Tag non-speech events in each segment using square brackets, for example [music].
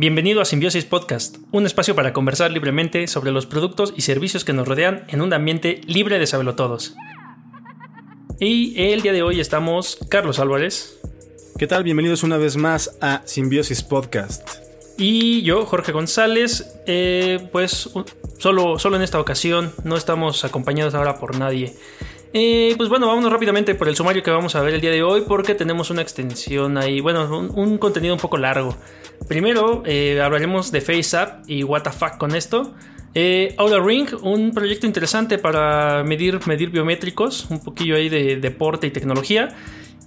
Bienvenido a Simbiosis Podcast, un espacio para conversar libremente sobre los productos y servicios que nos rodean en un ambiente libre de todos. Y el día de hoy estamos Carlos Álvarez. ¿Qué tal? Bienvenidos una vez más a Simbiosis Podcast. Y yo, Jorge González, eh, pues solo, solo en esta ocasión no estamos acompañados ahora por nadie. Eh, pues bueno, vámonos rápidamente por el sumario que vamos a ver el día de hoy porque tenemos una extensión ahí, bueno, un, contenido un poco largo. Primero eh, hablaremos de FaceApp y what the fuck con esto. Eh, Ring, un proyecto interesante para medir, medir biométricos, un poquillo ahí de deporte y tecnología.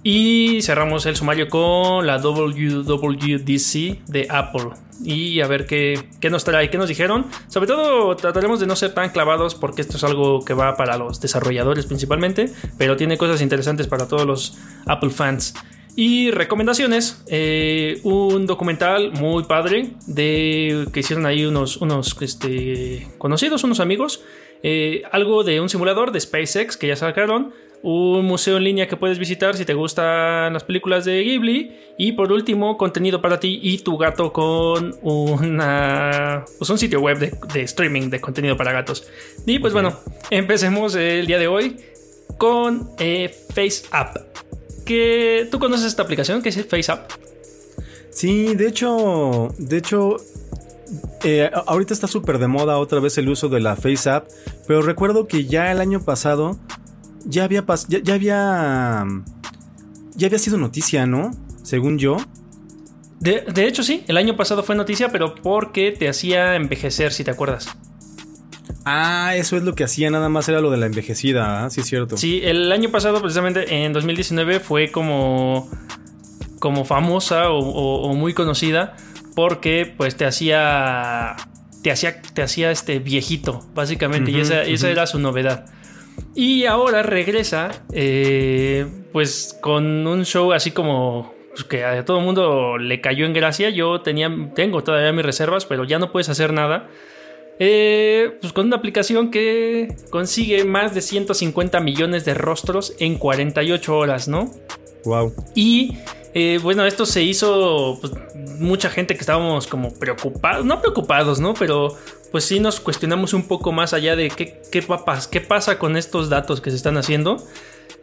Y cerramos el sumario con la WWDC de Apple. Y a ver qué, qué, nos trae, qué nos dijeron. Sobre todo trataremos de no ser tan clavados porque esto es algo que va para los desarrolladores principalmente. Pero tiene cosas interesantes para todos los Apple fans. Y recomendaciones, eh, un documental muy padre de que hicieron ahí unos, unos este, conocidos, unos amigos. Eh, algo de un simulador de SpaceX que ya sacaron un museo en línea que puedes visitar si te gustan las películas de Ghibli. Y por último contenido para ti y tu gato con una pues un sitio web de, streaming de contenido para gatos. Y pues bueno empecemos el día de hoy con eh, FaceApp. Que tú conoces esta aplicación que es FaceApp sí de hecho de hecho eh, ahorita está súper de moda otra vez el uso de la FaceApp pero recuerdo que ya el año pasado ya había ya, había ya había sido noticia, ¿no? Según yo. De, hecho, sí, el año pasado fue noticia, pero porque te hacía envejecer, si te acuerdas. Ah, eso es lo que hacía, nada más era lo de la envejecida, ¿ah? sí es cierto. Sí, el año pasado, precisamente en 2019, fue como, como famosa o, muy conocida porque pues te hacía, te hacía, te hacía este viejito, básicamente, y esa, esa era su novedad. Y ahora regresa, eh, pues con un show así como pues, que a todo el mundo le cayó en gracia. Yo tenía, tengo todavía mis reservas, pero ya no puedes hacer nada. Eh, pues con una aplicación que consigue más de 150 millones de rostros en 48 horas, ¿no? Wow. Y eh, bueno, esto se hizo pues, mucha gente que estábamos como preocupados, no preocupados, ¿no? Pero pues sí nos cuestionamos un poco más allá de qué, qué, qué pasa con estos datos que se están haciendo.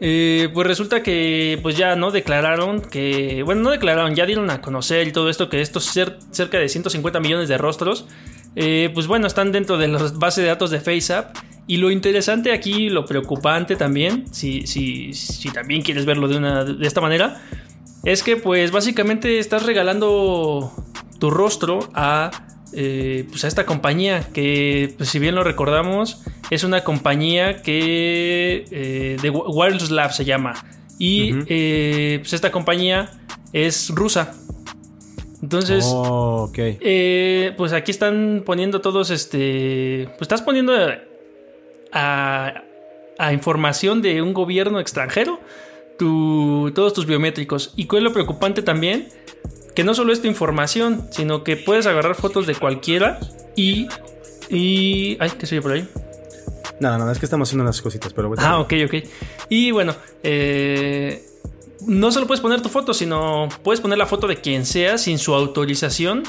Eh, pues resulta que pues ya no declararon que, bueno, no declararon, ya dieron a conocer y todo esto que estos cerca de 150 millones de rostros, eh, pues bueno, están dentro de la base de datos de FaceApp. Y lo interesante aquí, lo preocupante también, si, si, si también quieres verlo de, una, de esta manera, es que pues básicamente estás regalando tu rostro a, eh, pues a esta compañía que pues, si bien lo recordamos es una compañía que eh, de Wireless Lab se llama. Y eh, pues esta compañía es rusa. Entonces oh, pues aquí están poniendo todos este pues estás poniendo a, a información de un gobierno extranjero todos tus biométricos. Y cuál es lo preocupante también, que no solo es tu información, sino que puedes agarrar fotos de cualquiera y... y ay, ¿qué soy por ahí? Nada, nada, es que estamos haciendo unas cositas, pero bueno. Ah, ok, ok. Y bueno, eh, no solo puedes poner tu foto, sino puedes poner la foto de quien sea sin su autorización.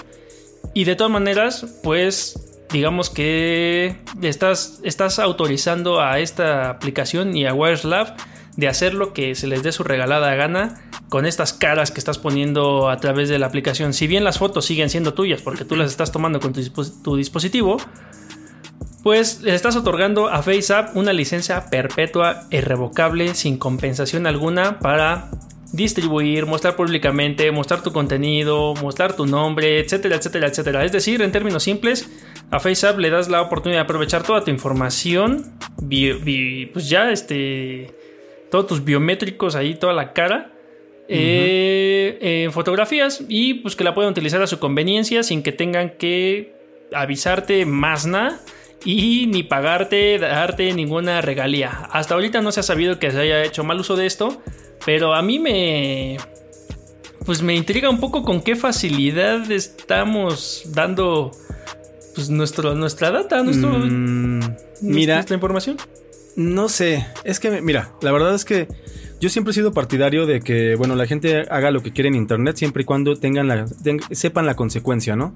Y de todas maneras, pues digamos que estás, estás autorizando a esta aplicación y a WireSlab de hacer lo que se les dé su regalada gana con estas caras que estás poniendo a través de la aplicación. Si bien las fotos siguen siendo tuyas porque tú las estás tomando con tu, dispositivo, pues le estás otorgando a FaceApp una licencia perpetua irrevocable sin compensación alguna para distribuir, mostrar públicamente, mostrar tu contenido, mostrar tu nombre, etcétera, etcétera, etcétera. Es decir, en términos simples, a FaceApp le das la oportunidad de aprovechar toda tu información, pues ya este todos tus biométricos ahí, toda la cara. Eh, fotografías y pues que la puedan utilizar a su conveniencia sin que tengan que avisarte más nada y ni pagarte, darte ninguna regalía. Hasta ahorita no se ha sabido que se haya hecho mal uso de esto, pero a mí me pues me intriga un poco con qué facilidad estamos dando pues nuestro, nuestra data, nuestro, mm, mira, nuestra información. No sé, es que, mira, la verdad es que yo siempre he sido partidario de que, bueno, la gente haga lo que quiere en Internet siempre y cuando tengan la, sepan la consecuencia, ¿no?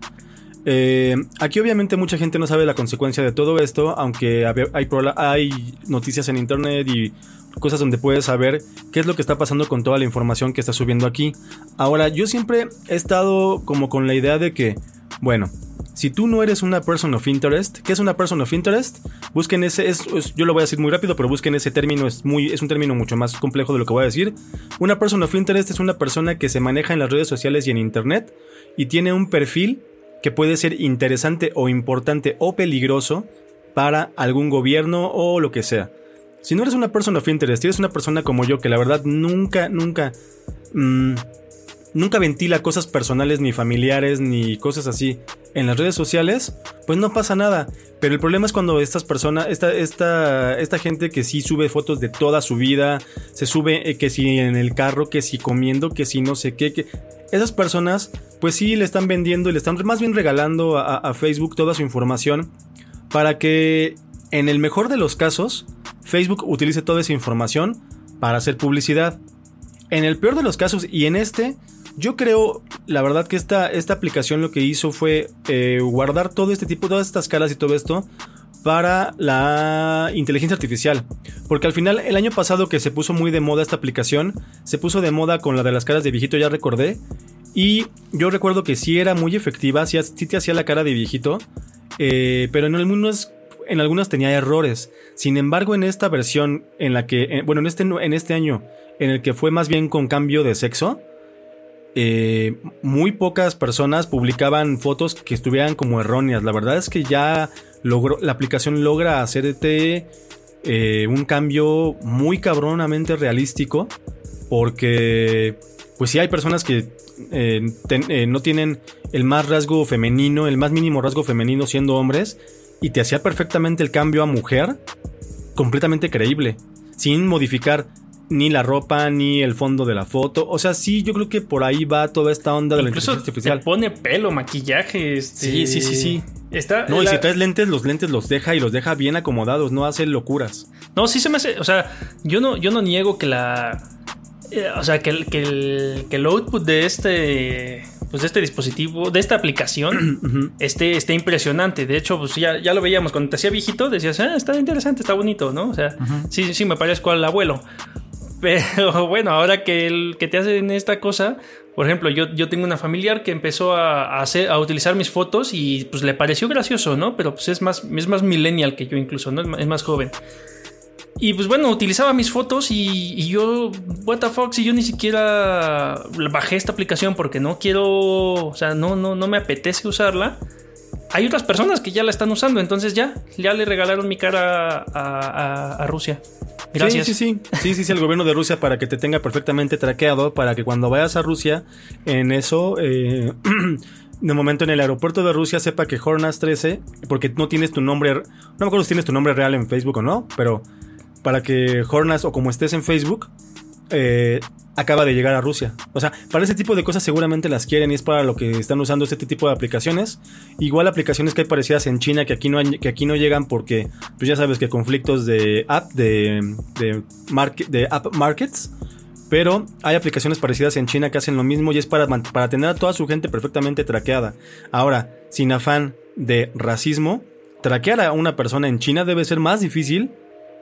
Eh, aquí obviamente mucha gente no sabe la consecuencia de todo esto, aunque hay, hay noticias en Internet y cosas donde puedes saber qué es lo que está pasando con toda la información que está subiendo aquí. Ahora, yo siempre he estado como con la idea de que, bueno, si tú no eres una person of interest, ¿qué es una person of interest? Busquen ese, es, yo lo voy a decir muy rápido, pero busquen ese término, es, muy, es un término mucho más complejo de lo que voy a decir. Una person of interest es una persona que se maneja en las redes sociales y en internet y tiene un perfil que puede ser interesante o importante o peligroso para algún gobierno o lo que sea. Si no eres una person of interest, eres una persona como yo que la verdad nunca, nunca... Mmm, nunca ventila cosas personales ni familiares ni cosas así en las redes sociales, pues no pasa nada. Pero el problema es cuando estas personas, esta, esta, esta gente que sí sube fotos de toda su vida, se sube eh, que si en el carro, que si comiendo, que si no sé qué, esas personas, pues sí le están vendiendo y le están más bien regalando a Facebook toda su información para que en el mejor de los casos, Facebook utilice toda esa información para hacer publicidad. En el peor de los casos y en este, yo creo, la verdad, que esta, esta aplicación lo que hizo fue eh, guardar todo este tipo, todas estas caras y todo esto para la inteligencia artificial. Porque al final, el año pasado que se puso muy de moda esta aplicación, se puso de moda con la de las caras de viejito, ya recordé. Y yo recuerdo que sí era muy efectiva, sí, te hacía la cara de viejito, eh, pero en algunos, en algunas tenía errores. Sin embargo, en esta versión, en la que, bueno, en este, en este año, en el que fue más bien con cambio de sexo, eh, muy pocas personas publicaban fotos que estuvieran como erróneas. La verdad es que ya logró, la aplicación logra hacerte eh, un cambio muy cabronamente realístico. Porque, pues sí hay personas que eh, no tienen el más rasgo femenino, el más mínimo rasgo femenino siendo hombres. Y te hacía perfectamente el cambio a mujer completamente creíble. Sin modificar ni la ropa, ni el fondo de la foto. O sea, sí, yo creo que por ahí va toda esta onda de la inteligencia artificial. Te pone pelo, maquillaje. Este... Sí, sí, sí, sí. Está, no, y si traes lentes, los lentes los deja y los deja bien acomodados, no hace locuras. No, sí se me hace. O sea, yo no, yo no niego que la. Eh, o sea, que el, que, el, que el output de este pues este dispositivo, de esta aplicación, [clears throat] esté, impresionante. De hecho, pues ya, ya lo veíamos cuando te hacía viejito, decías, ah, está interesante, está bonito, ¿no? O sea, sí, sí, me parezco al abuelo. Pero [laughs] bueno, ahora que, el, que te hacen esta cosa, por ejemplo, yo, yo tengo una familiar que empezó a, a utilizar mis fotos y pues le pareció gracioso, ¿no? Pero pues es más, es más millennial que yo incluso, ¿no? Es más, joven. Y pues bueno, utilizaba mis fotos y, yo, what the fuck, si yo ni siquiera bajé esta aplicación porque no quiero, o sea, no, no, no me apetece usarla. Hay otras personas que ya la están usando, entonces ya, ya le regalaron mi cara a, a Rusia. Sí, sí, sí. Sí, sí, sí, el gobierno de Rusia para que te tenga perfectamente traqueado, para que cuando vayas a Rusia, en eso, eh, [clears throat] de momento en el aeropuerto de Rusia sepa que Hornas 13, porque no tienes tu nombre, no me acuerdo si tienes tu nombre real en Facebook o no, pero para que Hornas o como estés en Facebook, eh, acaba de llegar a Rusia. O sea, para ese tipo de cosas seguramente las quieren y es para lo que están usando este tipo de aplicaciones. Igual aplicaciones que hay parecidas en China que aquí no, que aquí no llegan porque, pues ya sabes que conflictos de app, de, de, de app markets. Pero hay aplicaciones parecidas en China que hacen lo mismo y es para, para tener a toda su gente perfectamente traqueada. Ahora, sin afán de racismo, traquear a una persona en China debe ser más difícil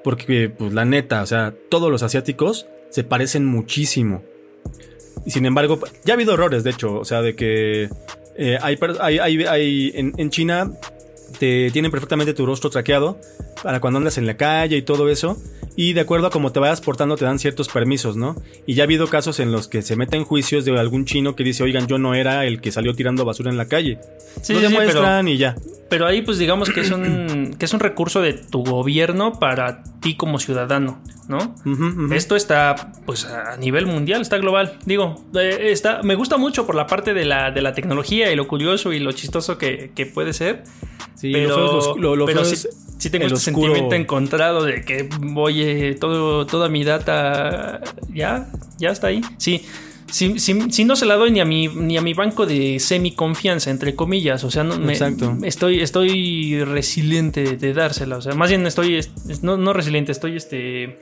porque, pues la neta, o sea, todos los asiáticos se parecen muchísimo. Y sin embargo, ya ha habido errores, de hecho, o sea, de que eh, hay, hay, hay, en, en, China te tienen perfectamente tu rostro traqueado para cuando andas en la calle y todo eso. Y de acuerdo a cómo te vayas portando te dan ciertos permisos, ¿no? Y ya ha habido casos en los que se meten juicios de algún chino que dice, oigan, yo no era el que salió tirando basura en la calle. Sí, Lo demuestran y ya. Pero ahí pues digamos que es un, [clears throat] que es un recurso de tu gobierno para ti como ciudadano, ¿no? Esto está pues a nivel mundial, está global. Digo, eh, está, me gusta mucho por la parte de la, de la tecnología y lo curioso y lo chistoso que, puede ser. Sí, pero, lo, pero sí, tengo este sentimiento encontrado de que voy todo, toda mi data ya, ya está ahí. Sí. Si, si, no se la doy ni a mi, ni a mi banco de semi confianza, entre comillas, o sea, no, me, estoy, estoy resiliente de dársela, o sea, más bien estoy, no, no resiliente, estoy este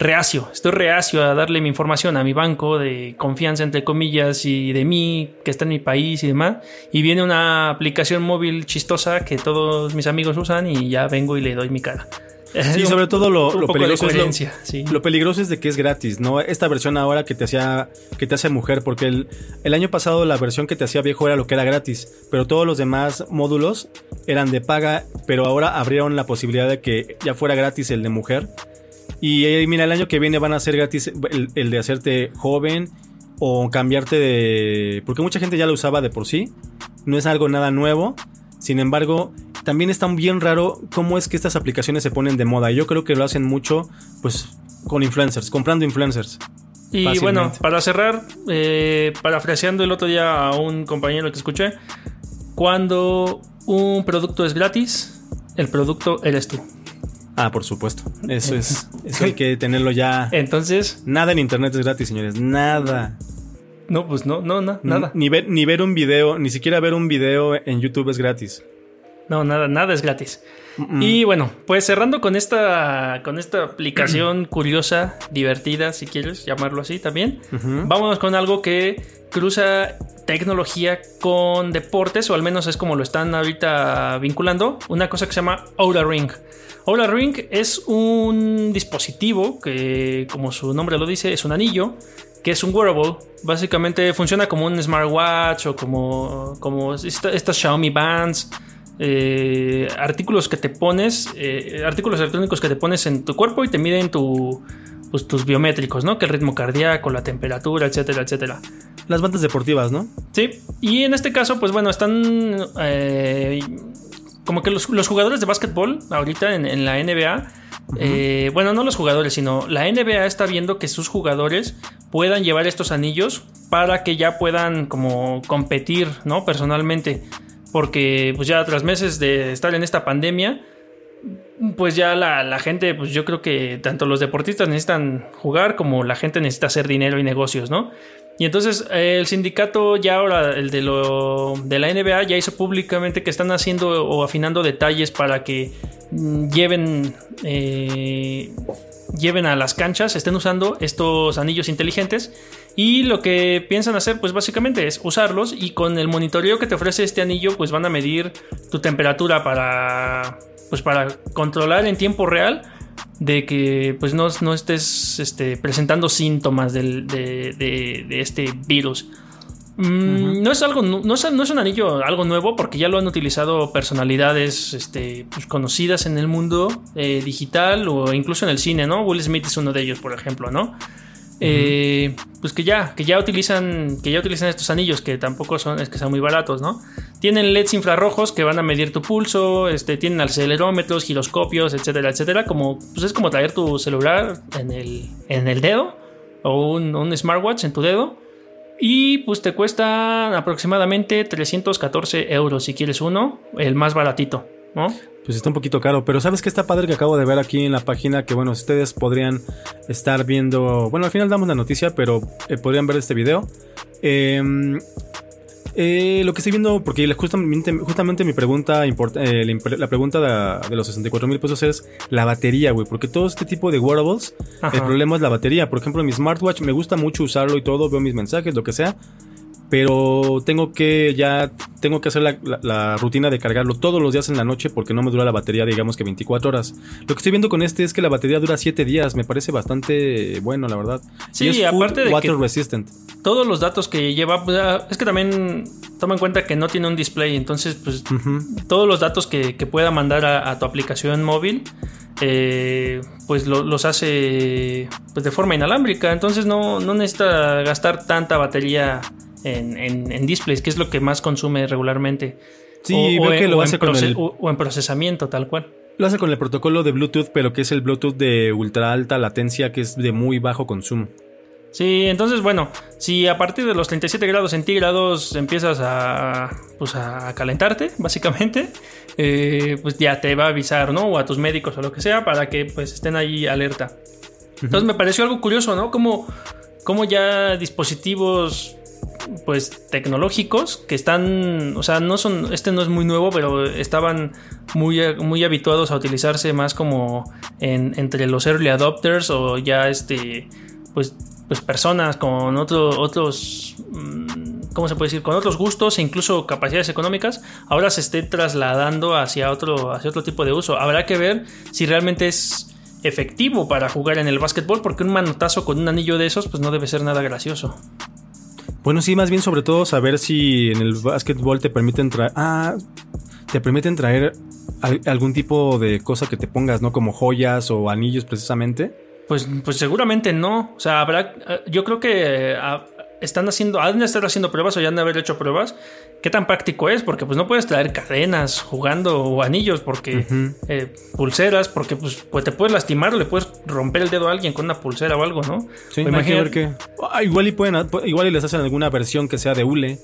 reacio, estoy reacio a darle mi información a mi banco de confianza, entre comillas, y de mí, que está en mi país y demás. Y viene una aplicación móvil chistosa que todos mis amigos usan y ya vengo y le doy mi cara. Sí, sobre todo lo, peligroso es lo, peligroso es de que es gratis, ¿no? Esta versión ahora que te hacía que te hace mujer, porque el, el, año pasado la versión que te hacía viejo era lo que era gratis, pero todos los demás módulos eran de paga, pero ahora abrieron la posibilidad de que ya fuera gratis el de mujer. Y eh, mira, el año que viene van a ser gratis el, de hacerte joven o cambiarte de... Porque mucha gente ya lo usaba de por sí. No es algo nada nuevo. Sin embargo, también está bien raro cómo es que estas aplicaciones se ponen de moda. Yo creo que lo hacen mucho, pues, con influencers, comprando influencers. Y bueno, para cerrar, eh, parafraseando el otro día a un compañero que escuché, cuando un producto es gratis, el producto eres tú. Ah, por supuesto. Eso es. [laughs] Eso hay que tenerlo ya. Entonces. Nada en internet es gratis, señores. Nada. No, pues no, no, nada. Ni ver, ni ver un video, ni siquiera ver un video en YouTube es gratis. No, nada, nada es gratis. Y bueno, pues cerrando con esta, con esta aplicación [clears throat] curiosa, divertida, si quieres llamarlo así también, vámonos con algo que cruza tecnología con deportes, o al menos es como lo están ahorita vinculando, una cosa que se llama Oura Ring. Oura Ring es un dispositivo que, como su nombre lo dice, es un anillo, que es un wearable. Básicamente funciona como un smartwatch o como, como estas Xiaomi Bands. Eh, artículos que te pones, eh, artículos electrónicos que te pones en tu cuerpo y te miden tu, pues, tus biométricos, ¿no? Que el ritmo cardíaco, la temperatura, etcétera, etcétera. Las bandas deportivas, ¿no? Sí. Y en este caso, pues bueno, están eh, como que los, jugadores de básquetbol ahorita en, la NBA, eh, bueno, no los jugadores, sino la NBA está viendo que sus jugadores puedan llevar estos anillos para que ya puedan como competir, ¿no? Personalmente. Porque pues ya tras meses de estar en esta pandemia, pues ya la, gente, pues yo creo que tanto los deportistas necesitan jugar como la gente necesita hacer dinero y negocios, ¿no? Y entonces eh, el sindicato ya ahora, el de, lo, de la NBA, ya hizo públicamente que están haciendo o afinando detalles para que lleven, eh, lleven a las canchas, estén usando estos anillos inteligentes. Y lo que piensan hacer, pues básicamente es usarlos y con el monitoreo que te ofrece este anillo, pues van a medir tu temperatura para, pues para controlar en tiempo real de que pues no, no estés este, presentando síntomas de, este virus. Mm, no es algo, no es, un anillo algo nuevo porque ya lo han utilizado personalidades este, pues, conocidas en el mundo eh, digital o incluso en el cine, ¿no? Will Smith es uno de ellos, por ejemplo, ¿no? Eh, pues que ya, que ya utilizan, que ya utilizan estos anillos que tampoco son, es que sean muy baratos, ¿no? Tienen LEDs infrarrojos que van a medir tu pulso, este, tienen acelerómetros, giroscopios, etcétera, etcétera. Como, pues es como traer tu celular en el, en el dedo o un, un smartwatch en tu dedo. Y pues te cuesta aproximadamente 314 euros si quieres uno, el más baratito, ¿no? Pues está un poquito caro, pero ¿sabes qué está padre que acabo de ver aquí en la página? Que bueno, ustedes podrían estar viendo, bueno, al final damos la noticia, pero eh, podrían ver este video. Em, eh, lo que estoy viendo, porque justamente, justamente mi pregunta, eh, la pregunta de, los 64 mil pesos es la batería, güey. Porque todo este tipo de wearables, el problema es la batería. Por ejemplo, mi smartwatch me gusta mucho usarlo y todo, veo mis mensajes, lo que sea pero tengo que ya tengo que hacer la, rutina de cargarlo todos los días en la noche porque no me dura la batería digamos que 24 horas. Lo que estoy viendo con este es que la batería dura 7 días me parece bastante bueno la verdad. Sí y aparte de water resistant. todos los datos que lleva pues, ah, es que también toma en cuenta que no tiene un display entonces pues todos los datos que, pueda mandar a, tu aplicación móvil eh, pues los hace pues de forma inalámbrica entonces no, no necesita gastar tanta batería en, displays, que es lo que más consume regularmente. Sí, o, que lo hace con el... o en procesamiento, tal cual. Lo hace con el protocolo de Bluetooth, pero que es el Bluetooth de ultra alta latencia, que es de muy bajo consumo. Sí, entonces bueno, si a partir de los 37 grados centígrados empiezas a, pues a calentarte, básicamente, eh, pues ya te va a avisar, ¿no? O a tus médicos o lo que sea, para que pues estén ahí alerta. Entonces me pareció algo curioso, ¿no? Como, como ya dispositivos pues tecnológicos que están, o sea, no son, este no es muy nuevo, pero estaban muy, muy habituados a utilizarse más como en, entre los early adopters o ya este, pues, pues personas con otro, otros, mm, ¿cómo se puede decir? Con otros gustos e incluso capacidades económicas, ahora se esté trasladando hacia otro, hacia otro tipo de uso. Habrá que ver si realmente es efectivo para jugar en el básquetbol, porque un manotazo con un anillo de esos, pues no debe ser nada gracioso. Bueno, sí, más bien sobre todo saber si en el básquetbol te permiten traer... Ah, te permiten traer algún tipo de cosa que te pongas, ¿no? Como joyas o anillos precisamente. Pues, pues seguramente no. O sea, habrá... Yo creo que están haciendo, han de estar haciendo pruebas o ya han de haber hecho pruebas. ¿Qué tan práctico es? Porque pues no puedes traer cadenas jugando o anillos, porque eh, pulseras, porque pues, pues, te puedes lastimar le puedes romper el dedo a alguien con una pulsera o algo, ¿no? Sí, imagínate que ah, igual y pueden, igual y les hacen alguna versión que sea de hule.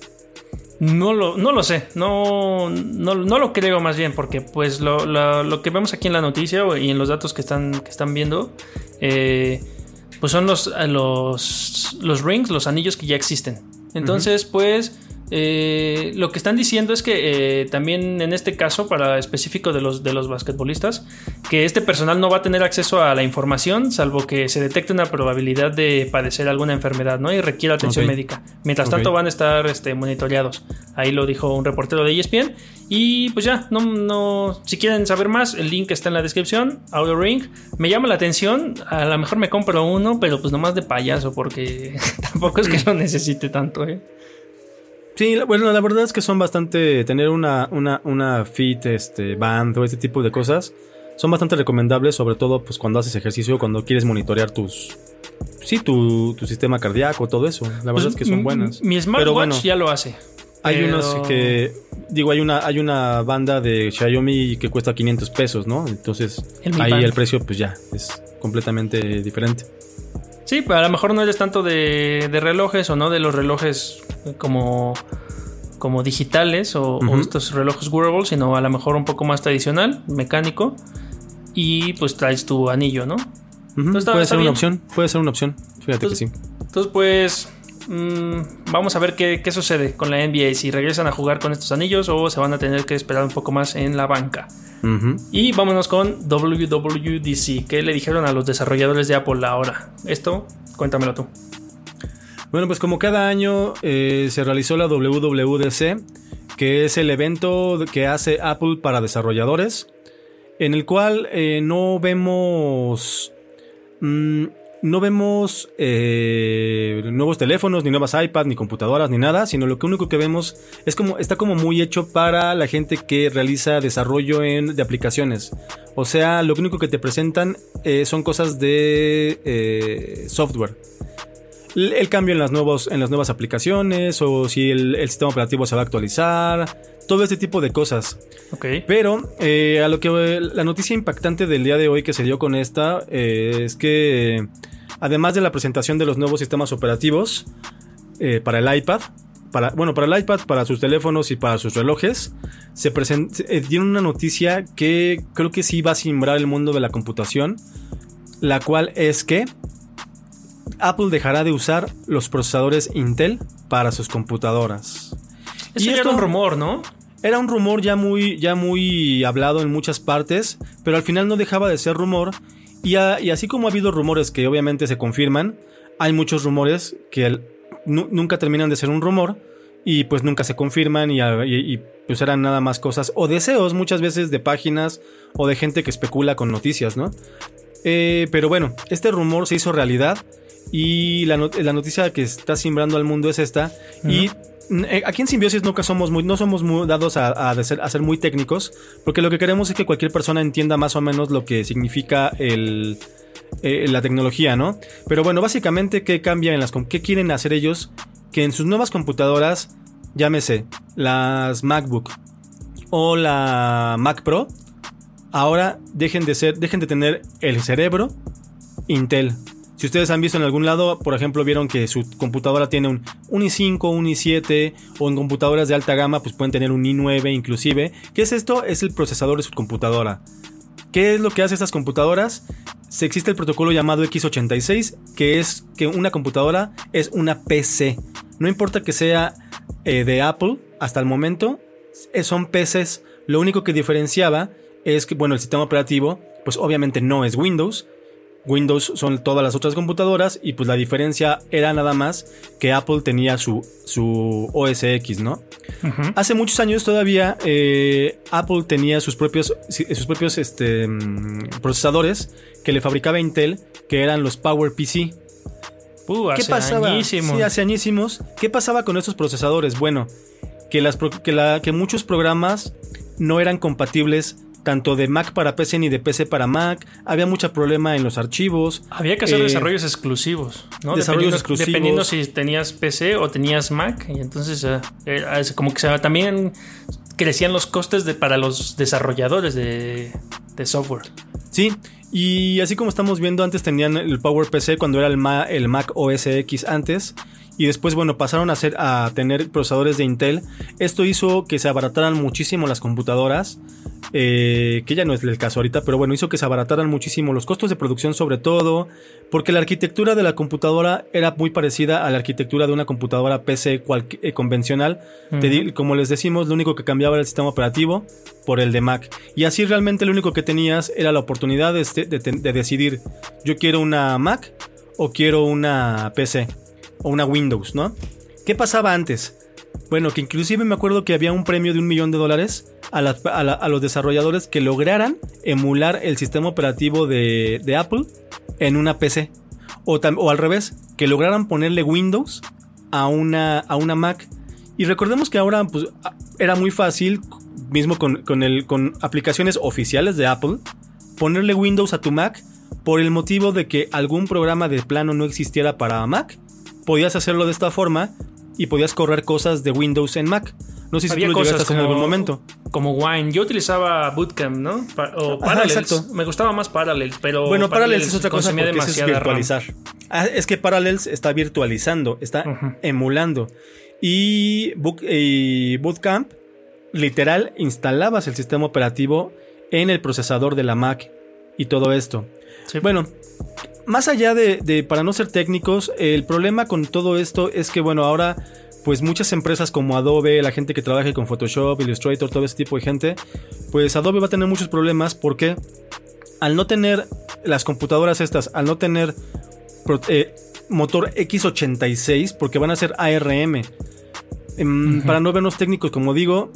No lo, no lo sé, no, no, lo creo más bien, porque pues lo, lo, que vemos aquí en la noticia y en los datos que están, que están viendo, eh, pues son los, los, los rings, los anillos que ya existen. Entonces, pues eh, lo que están diciendo es que eh, también en este caso, para específico de los, de los basquetbolistas, que este personal no va a tener acceso a la información, salvo que se detecte una probabilidad de padecer alguna enfermedad, ¿no? Y requiere atención médica. Mientras tanto, van a estar este, monitoreados. Ahí lo dijo un reportero de ESPN. Y pues ya, no, no. Si quieren saber más, el link está en la descripción. Audio Ring. Me llama la atención. A lo mejor me compro uno, pero pues nomás de payaso, porque [laughs] tampoco es que lo necesite tanto, ¿eh? Sí, bueno, la verdad es que son bastante. Tener una, una, una fit, este, band o este tipo de cosas. Son bastante recomendables, sobre todo pues cuando haces ejercicio, cuando quieres monitorear tus. Sí, tu, tu sistema cardíaco, todo eso. La verdad pues, es que son buenas. Mi smartwatch ya lo hace. Hay unos que. Digo, hay una, hay una banda de Xiaomi que cuesta 500 pesos, ¿no? Entonces, ahí el precio, pues ya, es completamente diferente. Sí, pero a lo mejor no eres tanto de, relojes o no de los relojes como, como digitales o, estos relojes wearables, sino a lo mejor un poco más tradicional, mecánico, y pues traes tu anillo, ¿no? puede ser una opción, puede ser una opción, fíjate que sí. Entonces, pues mm, vamos a ver qué, qué, sucede con la NBA, si regresan a jugar con estos anillos o se van a tener que esperar un poco más en la banca. Y vámonos con WWDC. ¿Qué le dijeron a los desarrolladores de Apple ahora? Esto, cuéntamelo tú. Bueno, pues como cada año eh, se realizó la WWDC, que es el evento que hace Apple para desarrolladores, en el cual eh, no vemos... Mm, no vemos eh, nuevos teléfonos, ni nuevas iPads, ni computadoras, ni nada, sino lo que único que vemos es como, está como muy hecho para la gente que realiza desarrollo de aplicaciones. O sea, lo único que te presentan son cosas de software. El, cambio en las, nuevos, en las nuevas aplicaciones, o si el, sistema operativo se va a actualizar, todo este tipo de cosas. Pero a lo que la noticia impactante del día de hoy que se dio con esta es que además de la presentación de los nuevos sistemas operativos eh, para el iPad, para, bueno, para el iPad, para sus teléfonos y para sus relojes, se eh, dieron una noticia que creo que sí va a simbrar el mundo de la computación, la cual es que Apple dejará de usar los procesadores Intel para sus computadoras. Eso y era un rumor, ¿no? Era un rumor ya muy, ya muy hablado en muchas partes, pero al final no dejaba de ser rumor y, así como ha habido rumores que obviamente se confirman, hay muchos rumores que nunca terminan de ser un rumor y pues nunca se confirman y, pues eran nada más cosas o deseos muchas veces de páginas o de gente que especula con noticias, ¿no? Eh, pero bueno, este rumor se hizo realidad y la, noticia que está simbrando al mundo es esta y eh, aquí en Simbiosis nunca somos muy, no somos muy dados a, ser, muy técnicos, porque lo que queremos es que cualquier persona entienda más o menos lo que significa el, eh, la tecnología, ¿no? Pero bueno, básicamente, ¿qué cambia en las... ¿Qué quieren hacer ellos? Que en sus nuevas computadoras, llámese las MacBook o la Mac Pro, ahora dejen de ser, dejen de tener el cerebro Intel. Si ustedes han visto en algún lado, por ejemplo, vieron que su computadora tiene un, i5, un i7 o en computadoras de alta gama pues pueden tener un i9 inclusive. ¿Qué es esto? Es el procesador de su computadora. ¿Qué es lo que hace estas computadoras? Se existe el protocolo llamado x86, que es que una computadora es una PC. No importa que sea eh, de Apple, hasta el momento, eh, son PCs. Lo único que diferenciaba es que, bueno, el sistema operativo, pues obviamente no es Windows. Windows son todas las otras computadoras y pues la diferencia era nada más que Apple tenía su, su OS X, ¿no? Hace muchos años todavía eh, Apple tenía sus propios, sus propios este, mm, procesadores que le fabricaba Intel, que eran los PowerPC. Uh, ¿Qué pasaba? Sí, hace añísimos. ¿Qué pasaba con estos procesadores? Bueno, que, las, que, la, que muchos programas no eran compatibles tanto de Mac para PC ni de PC para Mac. Había mucho problema en los archivos. Había que hacer eh, desarrollos exclusivos, ¿no? Desarrollos dependiendo, exclusivos. Dependiendo si tenías PC o tenías Mac. Y entonces, eh, como que también crecían los costes de, para los desarrolladores de, de, software. Sí, y así como estamos viendo, antes tenían el PowerPC cuando era el, el Mac OS X antes y después, bueno, pasaron a, a tener procesadores de Intel. Esto hizo que se abarataran muchísimo las computadoras, eh, que ya no es el caso ahorita, pero bueno, hizo que se abarataran muchísimo los costos de producción sobre todo, porque la arquitectura de la computadora era muy parecida a la arquitectura de una computadora PC eh, convencional. como les decimos, lo único que cambiaba era el sistema operativo por el de Mac. Y así realmente lo único que tenías era la oportunidad de, este, de decidir, yo quiero una Mac o quiero una PC o una Windows, ¿no? ¿Qué pasaba antes? Bueno, que inclusive me acuerdo que había un premio de un millón de dólares a, los desarrolladores que lograran emular el sistema operativo de, Apple en una PC. O, al revés, que lograran ponerle Windows a una, a una Mac. Y recordemos que ahora pues, era muy fácil, mismo con, con, el, con aplicaciones oficiales de Apple, ponerle Windows a tu Mac por el motivo de que algún programa de plano no existiera para Mac podías hacerlo de esta forma y podías correr cosas de Windows en Mac. No sé si tú lo llegaste en algún momento. Como Wine. Yo utilizaba Bootcamp, ¿no? o Parallels. Me gustaba más Parallels, pero. Bueno, Parallels, es otra cosa porque es virtualizar. Ah, es que Parallels está virtualizando, está emulando. Y, Bootcamp, literal, instalabas el sistema operativo en el procesador de la Mac y todo esto. Bueno, más allá de, para no ser técnicos, el problema con todo esto es que, bueno, ahora pues muchas empresas como Adobe, la gente que trabaja con Photoshop, Illustrator, todo ese tipo de gente, pues Adobe va a tener muchos problemas porque al no tener las computadoras estas, al no tener eh, motor x86, porque van a ser ARM, em, para no vernos técnicos, como digo,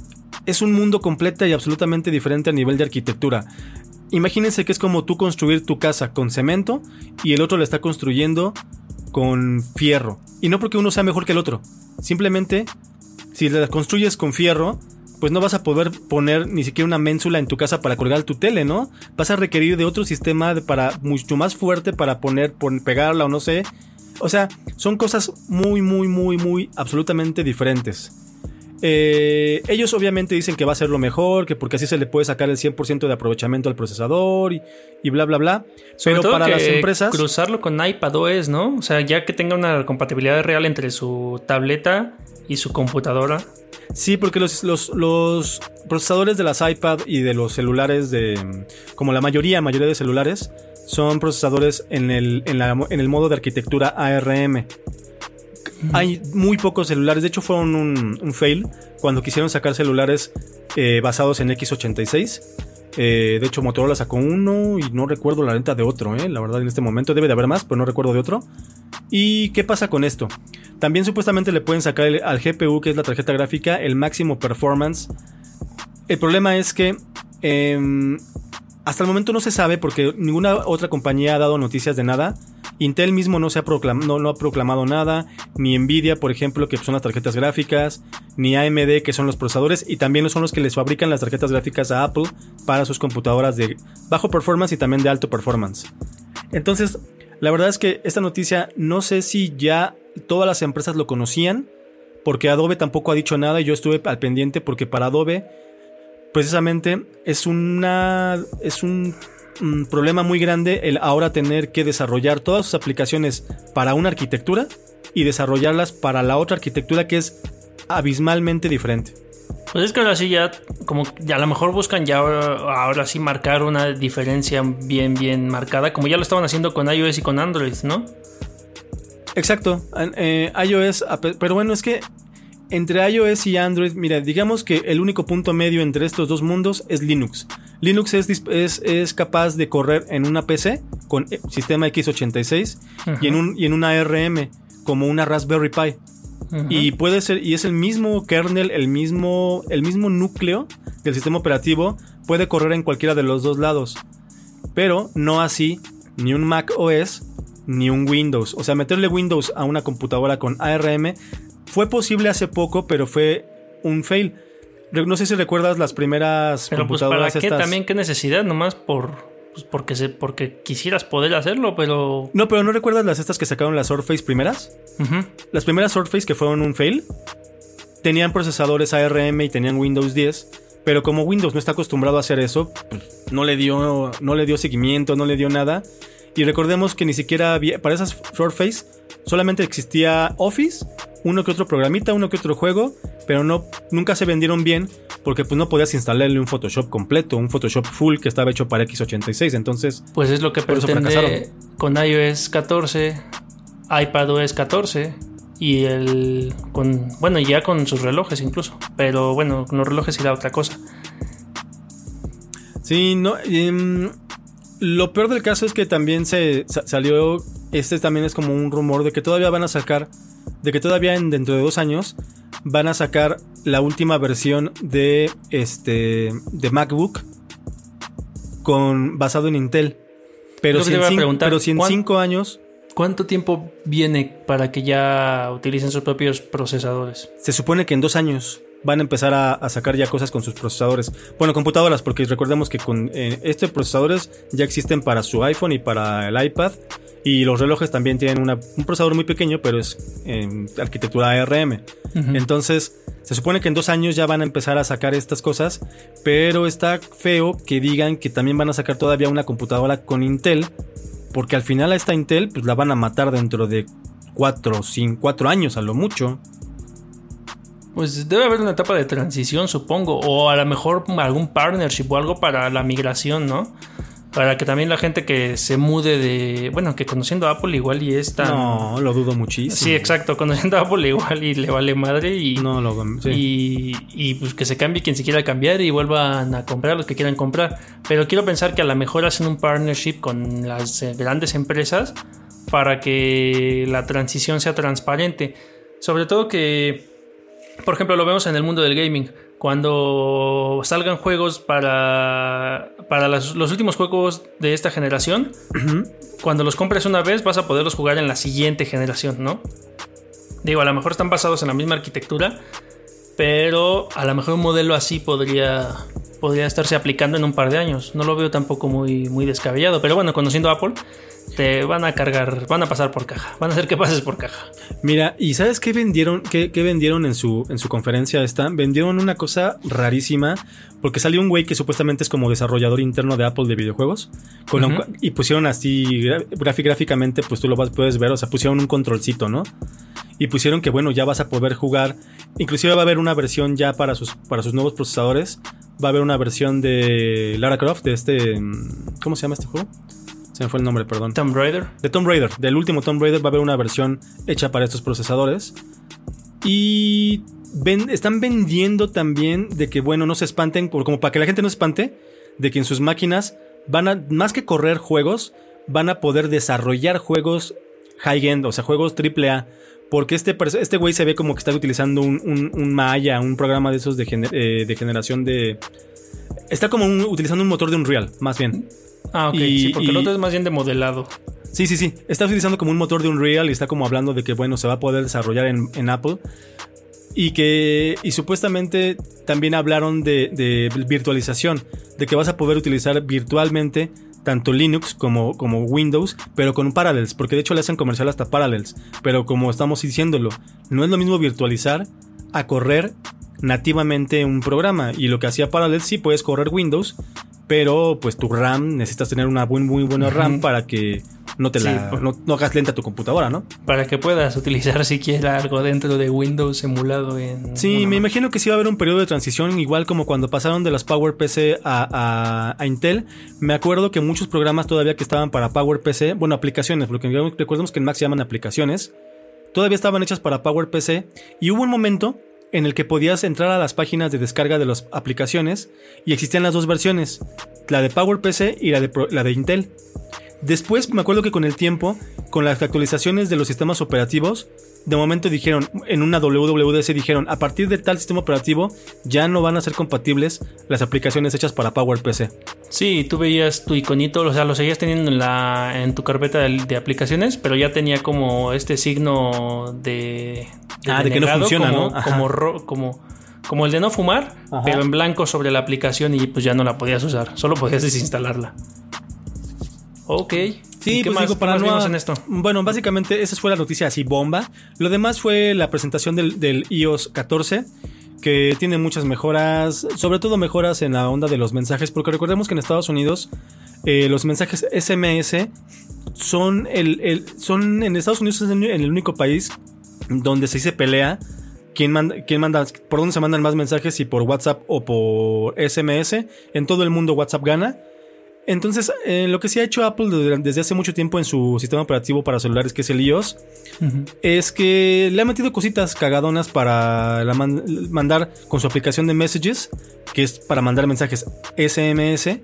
es un mundo completo y absolutamente diferente a nivel de arquitectura. Imagínense que es como tú construir tu casa con cemento y el otro la está construyendo con fierro. Y no porque uno sea mejor que el otro. Simplemente, si la construyes con fierro, pues no vas a poder poner ni siquiera una ménsula en tu casa para colgar tu tele, ¿no? Vas a requerir de otro sistema para mucho más fuerte para poner, pegarla o no sé. O sea, son cosas muy, muy, muy, muy absolutamente diferentes. Eh, ellos obviamente dicen que va a ser lo mejor, que porque así se le puede sacar el 100% de aprovechamiento al procesador y, bla, bla, bla. pero para las empresas... Cruzarlo con iPadOS, ¿no? O sea, ya que tenga una compatibilidad real entre su tableta y su computadora. Sí, porque los, los, procesadores de las iPad y de los celulares de... Como la mayoría, mayoría de celulares, son procesadores en el, en, en el modo de arquitectura ARM. Hay muy pocos celulares, de hecho fueron un, fail cuando quisieron sacar celulares eh, basados en X86. Eh, de hecho, Motorola sacó uno y no recuerdo la venta de otro, eh, la verdad en este momento debe de haber más, pero no recuerdo de otro. ¿Y qué pasa con esto? También supuestamente le pueden sacar al GPU, que es la tarjeta gráfica, el máximo performance. El problema es que em, hasta el momento no se sabe porque ninguna otra compañía ha dado noticias de nada. Intel mismo no, se ha, no, ha proclamado nada, ni Nvidia, por ejemplo, que son las tarjetas gráficas, ni AMD, que son los procesadores, y también son los que les fabrican las tarjetas gráficas a Apple para sus computadoras de bajo performance y también de alto performance. Entonces, la verdad es que esta noticia no sé si ya todas las empresas lo conocían, porque Adobe tampoco ha dicho nada y yo estuve al pendiente porque para Adobe precisamente es una es un un problema muy grande el ahora tener que desarrollar todas sus aplicaciones para una arquitectura y desarrollarlas para la otra arquitectura que es abismalmente diferente. Pues es que ahora sí ya, como ya a lo mejor buscan ya ahora sí marcar una diferencia bien, bien marcada, como ya lo estaban haciendo con iOS y con Android, ¿no? Exacto, eh, iOS, pero bueno, es que entre iOS y Android, mira, digamos que el único punto medio entre estos dos mundos es Linux. Linux es, es, es, capaz de correr en una PC con eh, sistema x86 y, en un, y en una ARM como una Raspberry Pi. Y puede ser, y es el mismo kernel, el mismo, el mismo núcleo del sistema operativo, puede correr en cualquiera de los dos lados. Pero no así ni un Mac OS ni un Windows. O sea, meterle Windows a una computadora con ARM fue posible hace poco, pero fue un fail. No sé si recuerdas las primeras pero pues, computadoras ¿para qué también qué necesidad nomás por pues porque se porque quisieras poder hacerlo, pero No, pero no recuerdas las estas que sacaron las Surface primeras? Las primeras Surface que fueron un fail tenían procesadores ARM y tenían Windows 10, pero como Windows no está acostumbrado a hacer eso, pues, no le dio no le dio seguimiento, no le dio nada. Y recordemos que ni siquiera había para esas Surface solamente existía Office uno que otro programita, uno que otro juego, pero no, nunca se vendieron bien porque pues no podías instalarle un Photoshop completo, un Photoshop full que estaba hecho para x86, entonces... Pues es lo que pretende con iOS 14, iPadOS 14 y el... Con, bueno, ya con sus relojes incluso, pero bueno, con los relojes irá otra cosa. Sí, no... Em, lo peor del caso es que también se salió, este también es como un rumor de que todavía van a sacar de que todavía en, dentro de dos años van a sacar la última versión de este de MacBook con basado en Intel. Pero si, en cinco, pero si en cinco años. ¿Cuánto tiempo viene para que ya utilicen sus propios procesadores? Se supone que en dos años van a empezar a, sacar ya cosas con sus procesadores. Bueno, computadoras, porque recordemos que con eh, estos procesadores ya existen para su iPhone y para el iPad. Y los relojes también tienen un procesador muy pequeño, pero es en arquitectura ARM. Entonces, se supone que en dos años ya van a empezar a sacar estas cosas, pero está feo que digan que también van a sacar todavía una computadora con Intel, porque al final a esta Intel pues la van a matar dentro de cuatro, cinco, cuatro años a lo mucho. Pues debe haber una etapa de transición, supongo, o a lo mejor algún partnership o algo para la migración, ¿no? Para que también la gente que se mude de. Bueno, que conociendo a Apple igual y es No, lo dudo muchísimo. Sí, exacto. Conociendo a Apple igual y le vale madre y. No, lo. Y, y pues que se cambie quien se quiera cambiar y vuelvan a comprar los que quieran comprar. Pero quiero pensar que a lo mejor hacen un partnership con las eh, grandes empresas para que la transición sea transparente. Sobre todo que. Por ejemplo, lo vemos en el mundo del gaming cuando salgan juegos para, para los últimos juegos de esta generación, cuando los compres una vez vas a poderlos jugar en la siguiente generación, ¿no? Digo, a lo mejor están basados en la misma arquitectura, pero a lo mejor un modelo así podría, podría estarse aplicando en un par de años. No lo veo tampoco muy, muy descabellado, pero bueno, conociendo a Apple, te van a cargar, van a pasar por caja, van a hacer que pases por caja. Mira, ¿y sabes qué vendieron? ¿Qué, vendieron en su, en su conferencia esta? Vendieron una cosa rarísima, porque salió un güey que supuestamente es como desarrollador interno de Apple de videojuegos, y pusieron así, gráficamente, pues tú lo vas, puedes ver, o sea, pusieron un controlcito, ¿no? Y pusieron que, bueno, ya vas a poder jugar, inclusive va a haber una versión ya para sus, para sus nuevos procesadores, va a haber una versión de Lara Croft, de este, ¿cómo se llama este juego? Se me fue el nombre, perdón. Tomb Raider. De Tomb Raider. Del último Tomb Raider va a haber una versión hecha para estos procesadores. Y están vendiendo también de que, bueno, no se espanten, como para que la gente no se espante, de que en sus máquinas van a, más que correr juegos, van a poder desarrollar juegos high-end, o sea, juegos AAA. Porque este, este güey se ve como que está utilizando un, un, Maya, un programa de esos de, eh, de generación de... Está como utilizando un motor de Unreal, más bien. Ah, ok. sí, porque el otro es más bien de modelado. Sí, sí, sí. Está utilizando como un motor de Unreal y está como hablando de que, bueno, se va a poder desarrollar en, Apple. Y que. Y supuestamente también hablaron de, virtualización. De que vas a poder utilizar virtualmente tanto Linux como, como Windows, pero con Parallels. Porque de hecho le hacen comercial hasta Parallels. Pero como estamos diciéndolo, no es lo mismo virtualizar a correr nativamente un programa. Y lo que hacía Parallels sí puedes correr Windows, pero pues tu RAM necesitas tener una muy, muy buena RAM para que no te la no, hagas lenta tu computadora, ¿no? Para que puedas utilizar [laughs] siquiera algo dentro de Windows emulado en. Sí, me imagino que sí va a haber un periodo de transición, igual como cuando pasaron de las PowerPC a, a, Intel. Me acuerdo que muchos programas todavía que estaban para PowerPC, bueno, aplicaciones, porque recordemos que en Mac se llaman aplicaciones, todavía estaban hechas para PowerPC. Y hubo un momento en el que podías entrar a las páginas de descarga de las aplicaciones y existían las dos versiones. la de PowerPC y la de, la de Intel. Después me acuerdo que con el tiempo, con las actualizaciones de los sistemas operativos, de momento dijeron, en una WWDC dijeron, a partir de tal sistema operativo ya no van a ser compatibles las aplicaciones hechas para PowerPC. Sí, tú veías tu iconito, o sea, lo seguías teniendo en, la, en tu carpeta de, aplicaciones, pero ya tenía como este signo de... ah, de que no funciona, ¿no? Como, como, como el de no fumar, pero en blanco sobre la aplicación y pues ya no la podías usar, solo podías desinstalarla. Ok. Sí, pues digo, para no. En esto? Bueno, básicamente esa fue la noticia así bomba. Lo demás fue la presentación del, iOS 14 que tiene muchas mejoras, sobre todo mejoras en la onda de los mensajes, porque recordemos que en Estados Unidos eh, los mensajes SMS son el, son en Estados Unidos es el único país donde se dice pelea quién manda, quién manda, por dónde se mandan más mensajes, si por WhatsApp o por SMS. En todo el mundo WhatsApp gana. Entonces, eh, lo que sí ha hecho Apple desde hace mucho tiempo en su sistema operativo para celulares, que es el iOS, es que le ha metido cositas cagadonas para mandar con su aplicación de Messages, que es para mandar mensajes SMS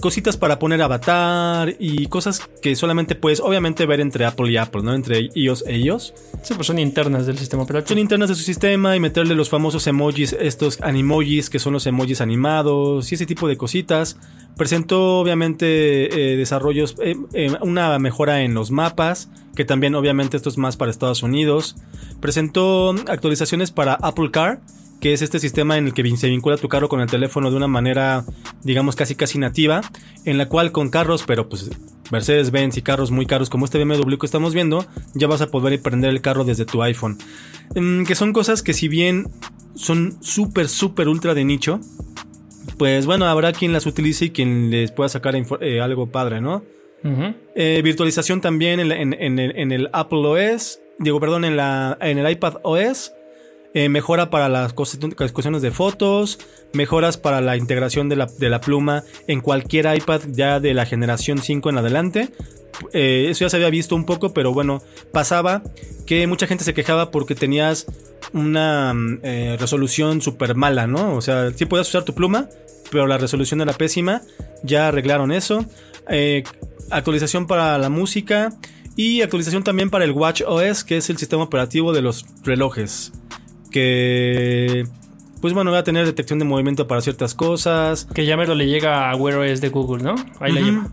cositas para poner avatar y cosas que solamente puedes obviamente ver entre Apple y Apple, ¿no? Entre iOS e iOS. Sí, pues son internas del sistema operativo. Son internas de su sistema y meterle los famosos emojis, estos animojis que son los emojis animados y ese tipo de cositas. Presentó obviamente eh, desarrollos, eh, eh, una mejora en los mapas, que también obviamente esto es más para Estados Unidos. Presentó actualizaciones para Apple Car que es este sistema en el que se vincula tu carro con el teléfono de una manera, digamos, casi casi nativa, en la cual con carros, pero pues Mercedes-Benz y carros muy caros como este BMW que estamos viendo, ya vas a poder prender el carro desde tu iPhone. Mm, que son cosas que si bien son súper, súper ultra de nicho, pues bueno, habrá quien las utilice y quien les pueda sacar eh, algo padre, ¿no? Eh, virtualización también en, el, Apple OS, digo, perdón, en, la, en el iPad OS. Eh, mejora para las cuestiones de fotos, mejoras para la integración de la, pluma en cualquier iPad ya de la generación 5 en adelante. Eh, eso ya se había visto un poco, pero bueno, pasaba que mucha gente se quejaba porque tenías una mm, eh, resolución súper mala, ¿no? O sea, sí podías usar tu pluma, pero la resolución era pésima. Ya arreglaron eso. actualización para la música y actualización también para el Watch OS, que es el sistema operativo de los relojes que pues bueno, va a tener detección de movimiento para ciertas cosas. Que ya lo le llega a Wear OS de Google, ¿no? Ahí la lleva.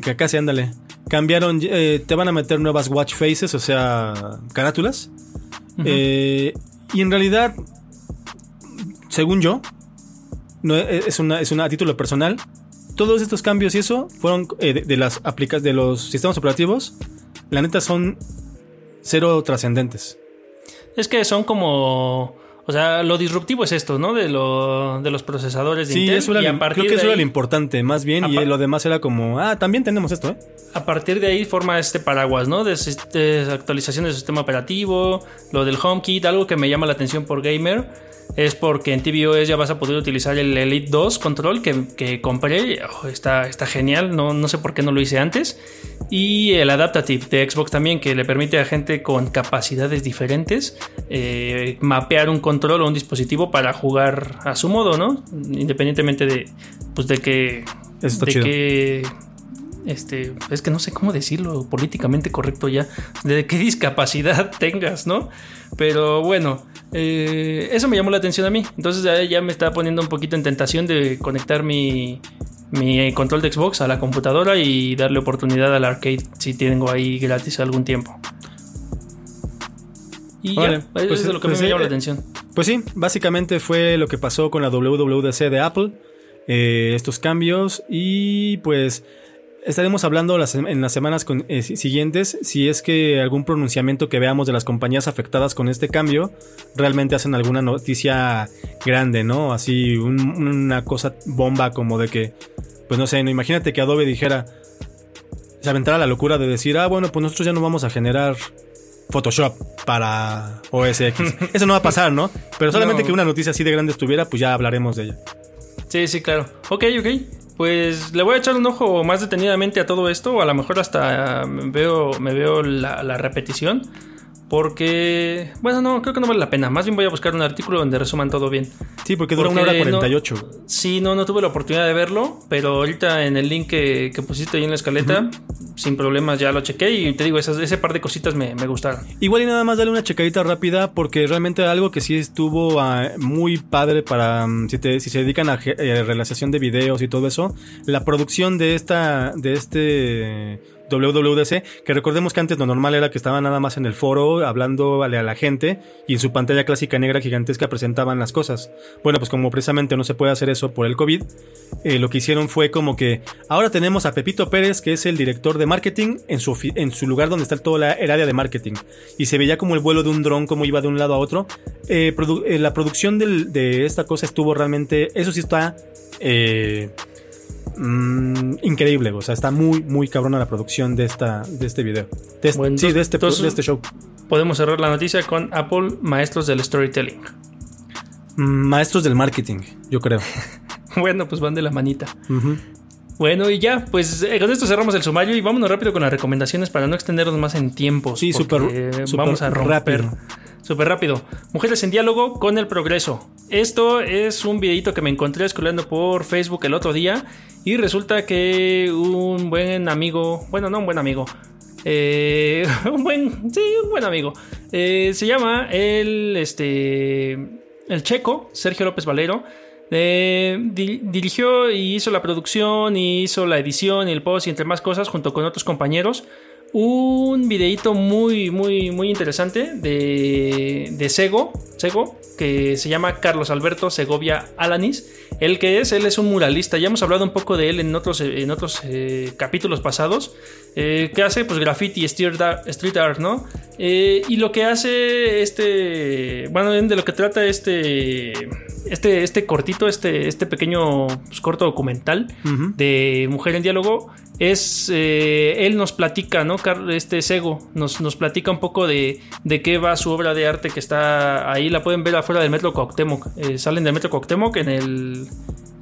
Que, casi ándale. Cambiaron, eh, te van a meter nuevas watch faces, o sea, carátulas. Eh, y en realidad, según yo, no, e, es, una, es una a título personal. Todos estos cambios y eso fueron eh, de, de, las aplicas de los sistemas operativos. La neta son cero trascendentes. Es que son como... O sea, lo disruptivo es esto, ¿no? De, lo, de los procesadores de sí, Intel. Eso era creo que eso era lo importante, más bien, y lo demás era como, ah, también tenemos esto, ¿eh? A partir de ahí forma este paraguas, ¿no? De, de actualización del sistema operativo, lo del HomeKit, algo que me llama la atención por gamer es porque en tvOS ya vas a poder utilizar el Elite 2 control que, compré. Oh, está, está genial, no, no sé por qué no lo hice antes. Y el Adaptative de Xbox también, que le permite a gente con capacidades diferentes eh, mapear un control o un dispositivo para jugar a su modo, ¿no? Independientemente de, pues de que... de que este, es que no sé cómo decirlo políticamente correcto ya, de qué discapacidad [laughs] tengas, ¿no? Pero bueno, eh, eso me llamó la atención a mí. Entonces ya, me estaba poniendo un poquito en tentación de conectar mi, mi control de Xbox a la computadora y darle oportunidad al arcade si tengo ahí gratis algún tiempo. Y ya, pues, eso es lo que me pues llamó la atención. Pues sí, básicamente fue lo que pasó con la WWDC de Apple. Eh, estos cambios y pues estaremos hablando en las semanas eh, siguientes si es que algún pronunciamiento que veamos de las compañías afectadas con este cambio realmente hacen alguna noticia grande, ¿no? Así una cosa bomba como de que, pues no sé, no, imagínate que Adobe dijera, se aventara la locura de decir, ah, bueno, pues nosotros ya no vamos a generar Photoshop para OS X. [laughs] Eso no va a pasar, ¿no? Pero solamente que una noticia así de grande estuviera, pues ya hablaremos de ella. Sí, sí, claro. Ok, ok. Pues le voy a echar un ojo más detenidamente a todo esto, o a lo mejor hasta me veo, me veo la, repetición, Porque, bueno, no, creo que no vale la pena. Más bien voy a buscar un artículo donde resuman todo bien. Sí, porque dura una hora Porque no- 48. Sí, no, no tuve la oportunidad de verlo, pero ahorita en el link que, que pusiste ahí en la escaleta, sin problemas ya lo chequé y te digo, esas, ese par de cositas me, me gustaron. Igual y nada más darle una checadita rápida porque realmente algo que sí estuvo ah, muy padre para mm, si, te- si se dedican a eh, realización de videos y todo eso, la producción de esta de este WWDC, que recordemos que antes lo normal era que estaban nada más en el foro hablando a la gente y en su pantalla clásica negra gigantesca presentaban las cosas. Bueno, pues como precisamente no se puede hacer eso por el COVID, eh, lo que hicieron fue como que ahora tenemos a Pepito Pérez, que es el director de marketing, en su, en su lugar donde está todo la, el área de marketing. Y se veía como el vuelo de un dron, como iba de un lado a otro. Eh, eh, la producción de esta cosa estuvo realmente, eso sí está eh, mm, increíble. O sea, está muy, muy cabrona la producción de, esta, de este video. De este- Bueno, sí, de este, entonces- de este show. Podemos cerrar la noticia con Apple, maestros del storytelling. Mm, Maestros del marketing, yo creo. [laughs] Bueno, pues van de la manita. Bueno, y ya, pues eh, con esto cerramos el sumario y vámonos rápido con las recomendaciones para no extendernos más en tiempos. Sí, súper- súper Vamos a romper. rápido. Súper rápido. Mujeres en diálogo con el progreso. Esto es un videito que me encontré scrollando por Facebook el otro día y resulta que un buen amigo, bueno, no un buen amigo, eh, [laughs] un buen, sí, un buen amigo, eh, se llama el, este, el checo, Sergio López Valero. Eh, di- dirigió y hizo la producción y hizo la edición y el post y entre más cosas junto con otros compañeros un videíto muy muy muy interesante de, de Sego, Sego que se llama Carlos Alberto Segovia Alanis. El que es él es un muralista. Ya hemos hablado un poco de él en otros en otros eh, capítulos pasados. Eh, que hace pues graffiti street art, street art no Eh, y lo que hace este bueno de lo que trata este este, este cortito, este, este pequeño pues, corto documental de Mujer en Diálogo es, eh, él nos platica, ¿no? Este Sego nos, nos platica un poco de, de qué va su obra de arte que está ahí, la pueden ver afuera del Metro Cuauhtémoc, Eh, salen del Metro Cuauhtémoc en el,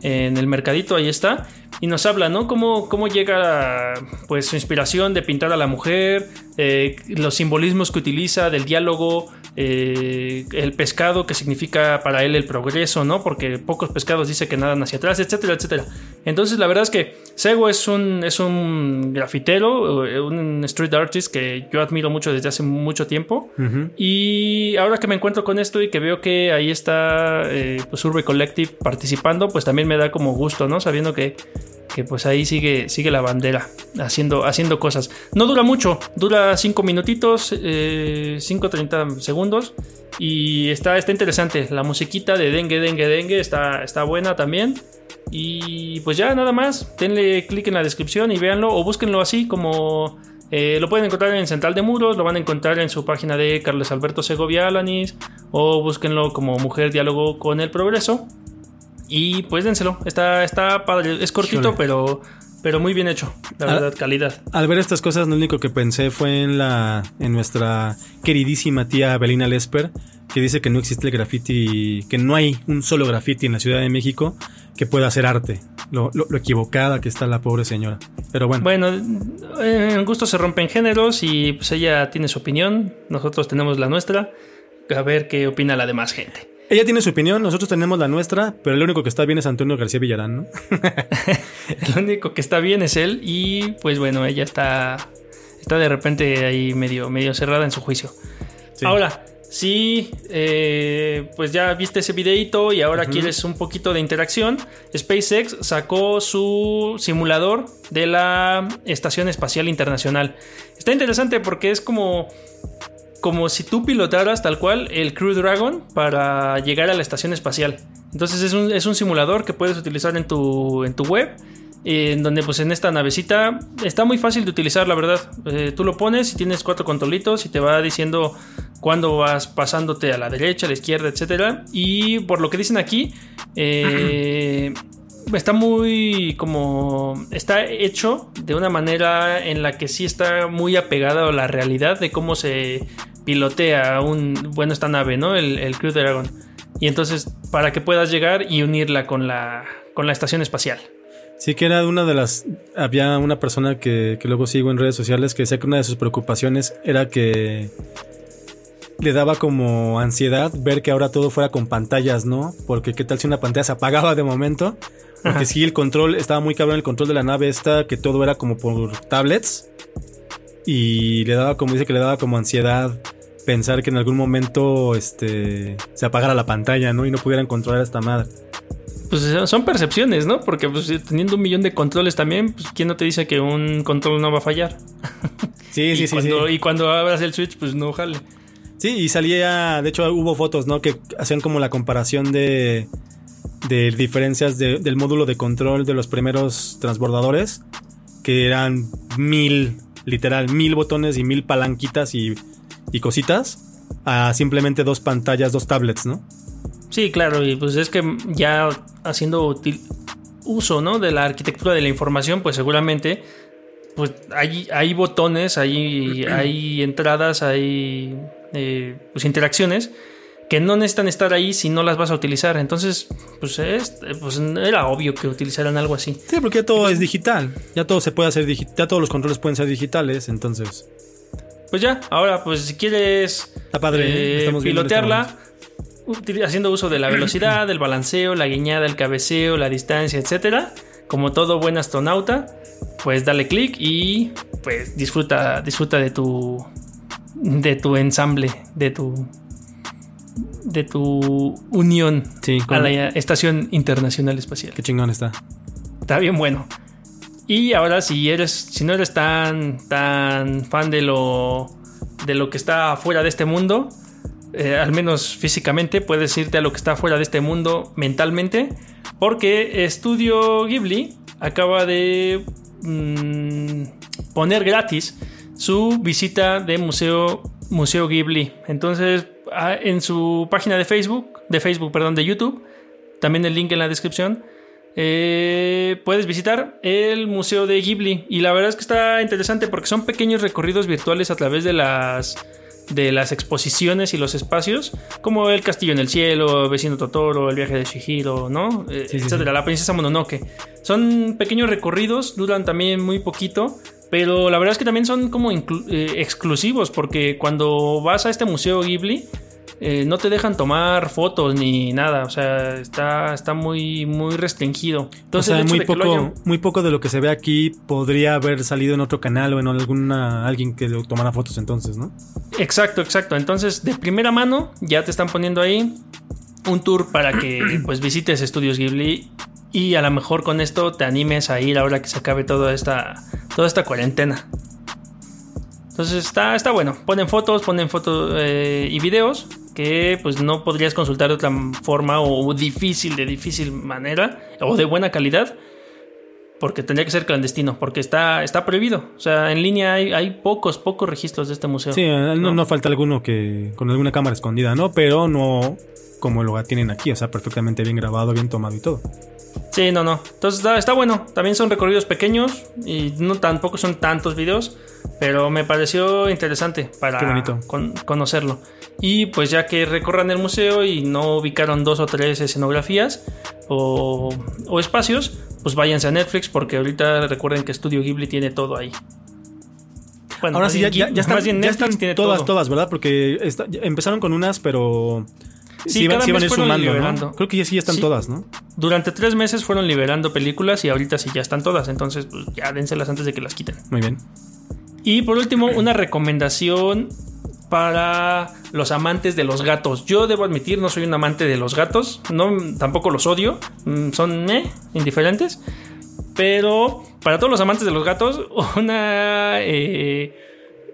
en el mercadito, ahí está, y nos habla, ¿no? Cómo, cómo llega, pues, su inspiración de pintar a la mujer, eh, los simbolismos que utiliza del diálogo, eh, el pescado que significa para él el progreso, ¿no? Porque pocos pescados dice que nadan hacia atrás, etcétera, etcétera. Entonces, la verdad es que Sego es un, es un grafitero, eh, un street artist que yo admiro mucho desde hace mucho tiempo. Y ahora que me encuentro con esto y que veo que ahí está eh, pues Urbe Collective participando, pues también me da como gusto, ¿no? Sabiendo que, que pues ahí sigue, sigue la bandera haciendo, haciendo cosas. No dura mucho, dura 5 minutitos, 5 30 segundos. Y está, está interesante. La musiquita de Dengue, Dengue, Dengue está, está buena también. Y pues ya nada más, denle clic en la descripción y véanlo o búsquenlo así como eh, lo pueden encontrar en Central de Muros, lo van a encontrar en su página de Carlos Alberto Segovia Alanis o búsquenlo como Mujer Diálogo con el Progreso. Y pues dénselo, está, está padre, es cortito Híjole. pero, pero muy bien hecho, la Ah. verdad, calidad. Al ver estas cosas, lo único que pensé fue en la en nuestra queridísima tía Belina Lesper, que dice que no existe el graffiti, que no hay un solo graffiti en la Ciudad de México que pueda hacer arte. Lo, lo- lo equivocada que está la pobre señora. Pero bueno, Bueno, eh, en gusto se rompen géneros y pues ella tiene su opinión, nosotros tenemos la nuestra, a ver qué opina la demás gente. Ella tiene su opinión, nosotros tenemos la nuestra, pero el único que está bien es Antonio García Villarán, ¿no? [laughs] El único que está bien es él y pues bueno, ella está, está de repente ahí medio, medio cerrada en su juicio. Sí. Ahora, si eh, pues ya viste ese videito y ahora quieres un poquito de interacción, SpaceX sacó su simulador de la Estación Espacial Internacional. Está interesante porque es como como si tú pilotaras tal cual el Crew Dragon para llegar a la estación espacial. Entonces es un, es un simulador que puedes utilizar en tu, en tu web. En donde pues en esta navecita está muy fácil de utilizar la verdad. Eh, tú lo pones y tienes cuatro controlitos y te va diciendo cuándo vas pasándote a la derecha, a la izquierda, etcétera. Y por lo que dicen aquí, eh, está muy como está hecho de una manera en la que sí está muy apegada a la realidad de cómo se pilotea un bueno esta nave, ¿no? El, el Crew Dragon. Y entonces para que puedas llegar y unirla con la con la estación espacial. Sí, que era una de las. Había una persona que, que luego sigo en redes sociales que decía que una de sus preocupaciones era que. le daba como ansiedad ver que ahora todo fuera con pantallas, ¿no? Porque qué tal si una pantalla se apagaba de momento. Porque sí, el control, estaba muy cabrón el control de la nave esta, que todo era como por tablets. Y le daba como, dice que le daba como ansiedad pensar que en algún momento este, se apagara la pantalla, ¿no? Y no pudieran controlar esta madre. Pues son percepciones, ¿no? Porque pues, teniendo un millón de controles también, pues ¿quién no te dice que un control no va a fallar? Sí, sí, [laughs] sí, sí. Y cuando abras el Switch, pues no jale. Sí, y salía, de hecho hubo fotos, ¿no? Que hacían como la comparación de, de diferencias del módulo de control de los primeros transbordadores, que eran mil, literal, mil botones y mil palanquitas y, y cositas, a simplemente dos pantallas, dos tablets, ¿no? Sí, claro, y pues es que ya haciendo uso, ¿no? De la arquitectura de la información, pues seguramente pues hay, hay botones, hay, hay entradas, hay eh, pues interacciones que no necesitan estar ahí si no las vas a utilizar. Entonces, pues, es, pues era obvio que utilizaran algo así. Sí, porque ya todo es digital. Ya todo se puede hacer digital. Ya todos los controles pueden ser digitales, entonces. Pues ya, ahora, pues si quieres Está padre, eh, este pilotearla, haciendo uso de la [clears throat] velocidad, el balanceo, la guiñada, el cabeceo, la distancia, etcétera, como todo buen astronauta, pues dale clic y pues disfruta, disfruta de tu de tu ensamble, de tu de tu unión a la Estación Internacional Espacial. Qué chingón está. Está bien bueno. Y ahora si eres si no eres tan tan fan de lo de lo que está fuera de este mundo, eh, al menos físicamente, puedes irte a lo que está fuera de este mundo mentalmente, porque Estudio Ghibli acaba de mm, poner gratis su visita de museo, museo Ghibli. Entonces, ah, en su página de Facebook, de Facebook, perdón, de YouTube, también el link en la descripción, eh, puedes visitar el Museo de Ghibli. Y la verdad es que está interesante porque son pequeños recorridos virtuales a través de las de las exposiciones y los espacios, como el Castillo en el Cielo, Vecino Totoro, el viaje de Shihiro, ¿no? Eh, etcétera, la princesa Mononoke. Son pequeños recorridos, duran también muy poquito, pero la verdad es que también son como eh, exclusivos, porque cuando vas a este museo Ghibli, eh, no te dejan tomar fotos ni nada, o sea, está, está muy, muy restringido. Entonces, muy, poco, muy poco de lo que se ve aquí podría haber salido en otro canal o en alguna alguien que tomara fotos entonces, ¿no? Exacto, exacto. Entonces, de primera mano, ya te están poniendo ahí un tour para que [clears throat] pues visites Estudios Ghibli y a lo mejor con esto te animes a ir ahora que se acabe toda esta, toda esta cuarentena. Entonces está, está bueno. Ponen fotos, ponen fotos eh, y videos que pues no podrías consultar de otra forma o difícil, de difícil manera o de buena calidad. Porque tendría que ser clandestino, porque está, está prohibido. O sea, en línea hay, hay pocos, pocos registros de este museo. Sí, no, no falta alguno que con alguna cámara escondida, ¿no? Pero no como lo tienen aquí, o sea, perfectamente bien grabado, bien tomado y todo. Sí, no, no. Entonces está, bueno. También son recorridos pequeños y no tampoco son tantos videos, pero me pareció interesante para conocerlo. Y pues ya que recorran el museo y no ubicaron dos o tres escenografías o, espacios, pues váyanse a Netflix porque ahorita recuerden que Studio Ghibli tiene todo ahí. Bueno, ahora sí, ya, ya, están, todas, todas, ¿verdad? Porque empezaron con unas, pero Sí, cada mes fueron liberando. Creo que ya sí están todas, ¿no? Durante tres meses fueron liberando películas y ahorita sí ya están todas. Entonces, pues ya dénselas antes de que las quiten. Muy bien. Y por último, una recomendación para los amantes de los gatos. Yo debo admitir, no soy un amante de los gatos. No, tampoco los odio. Mm, son eh, indiferentes. Pero para todos los amantes de los gatos, [laughs] una eh,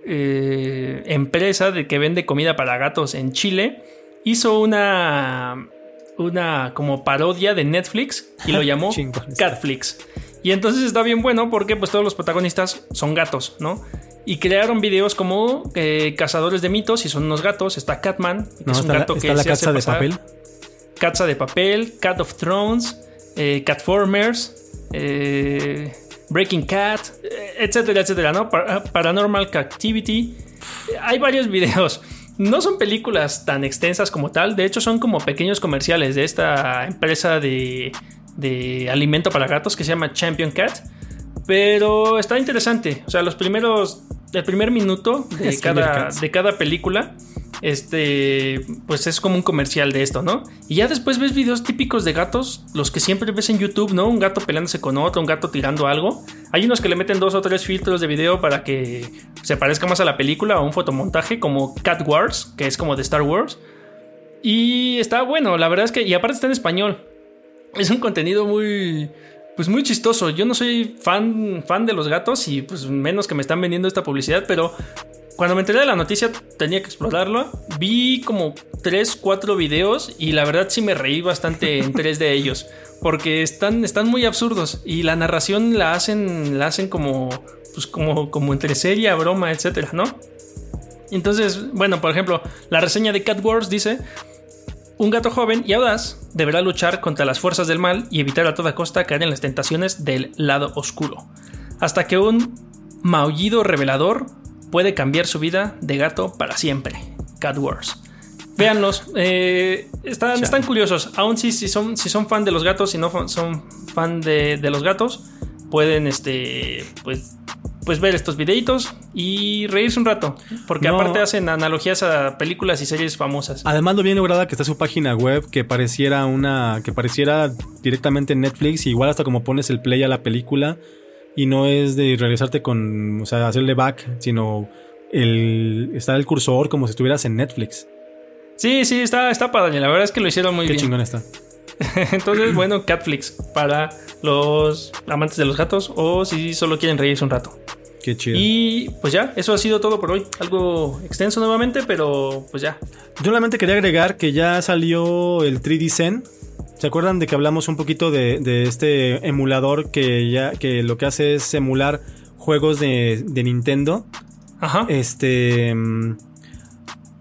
eh, empresa de que vende comida para gatos en Chile hizo una, una como parodia de Netflix y lo [laughs] llamó Catflix. Y entonces está bien bueno porque pues todos los protagonistas son gatos, ¿no? Y crearon videos como eh, cazadores de mitos y son unos gatos. Está Catman, que es un gato que la casa de papel. Catza de papel, Cat of Thrones, eh, Catformers, eh, Breaking Cat, etcétera, etcétera, ¿no? Paranormal Captivity. Hay varios videos. No son películas tan extensas como tal, de hecho son como pequeños comerciales de esta empresa de, alimento para gatos que se llama Champion Cat. Pero está interesante. O sea, los primeros. El primer minuto de, [laughs] cada, de cada película este, pues es como un comercial de esto, ¿no? Y ya después ves videos típicos de gatos, los que siempre ves en YouTube, ¿no? Un gato peleándose con otro, un gato tirando algo. Hay unos que le meten dos o tres filtros de video para que se parezca más a la película o un fotomontaje, como Cat Wars, que es como de Star Wars. Y está bueno, la verdad es que, y aparte está en español. Es un contenido muy, pues muy chistoso. Yo no soy fan, fan de los gatos y pues menos que me están vendiendo esta publicidad, pero cuando me enteré de la noticia tenía que explorarlo. Vi como 3, 4 videos y la verdad sí me reí bastante en tres de ellos. Porque están, están muy absurdos y la narración la hacen, la hacen como, pues como, como entre seria, broma, etcétera, ¿no? Entonces, bueno, por ejemplo, la reseña de Cat Wars dice: Un gato joven y audaz deberá luchar contra las fuerzas del mal y evitar a toda costa caer en las tentaciones del lado oscuro. Hasta que un maullido revelador puede cambiar su vida de gato para siempre. Cat Wars. Véanlos, eh, están, están, curiosos. Aún si, si, son, si son fan de los gatos, si no son fan de, de los gatos, pueden este, pues, pues ver estos videitos y reírse un rato. Porque No. aparte hacen analogías a películas y series famosas. Además, lo bien lograda que está su página web, que pareciera una. que pareciera directamente en Netflix, igual hasta como pones el play a la película. Y no es de regresarte con. O sea, hacerle back, sino el. está el cursor como si estuvieras en Netflix. Sí, sí, está, está padre. La verdad es que lo hicieron muy Qué bien. chingón está. [laughs] Entonces, bueno, Catflix para los amantes de los gatos o si solo quieren reírse un rato. Qué chido. Y pues ya, eso ha sido todo por hoy. Algo extenso nuevamente, pero pues ya. Yo solamente quería agregar que ya salió el 3D Zen. ¿Se acuerdan de que hablamos un poquito de, de este emulador que ya que lo que hace es emular juegos de, de Nintendo? Ajá. Este mm,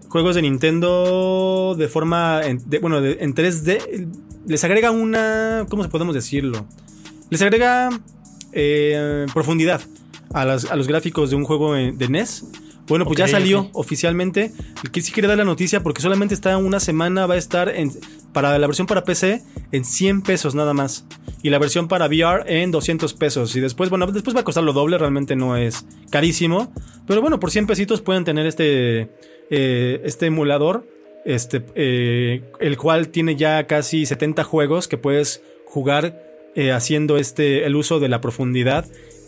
juegos de Nintendo de forma en, de- bueno, de- en 3D les agrega una, ¿cómo se podemos decirlo? Les agrega eh, profundidad a, las- a los gráficos de un juego de NES. Bueno, pues ya salió oficialmente. Que sí quería dar la noticia porque solamente está una semana, va a estar en, para la versión para PC en 100 pesos nada más. Y la versión para VR en 200 pesos. Y después, bueno, después va a costar lo doble, realmente no es carísimo. Pero bueno, por 100 pesitos pueden tener este, eh, este emulador. Este, eh, el cual tiene ya casi 70 juegos que puedes jugar eh, haciendo este, el uso de la profundidad.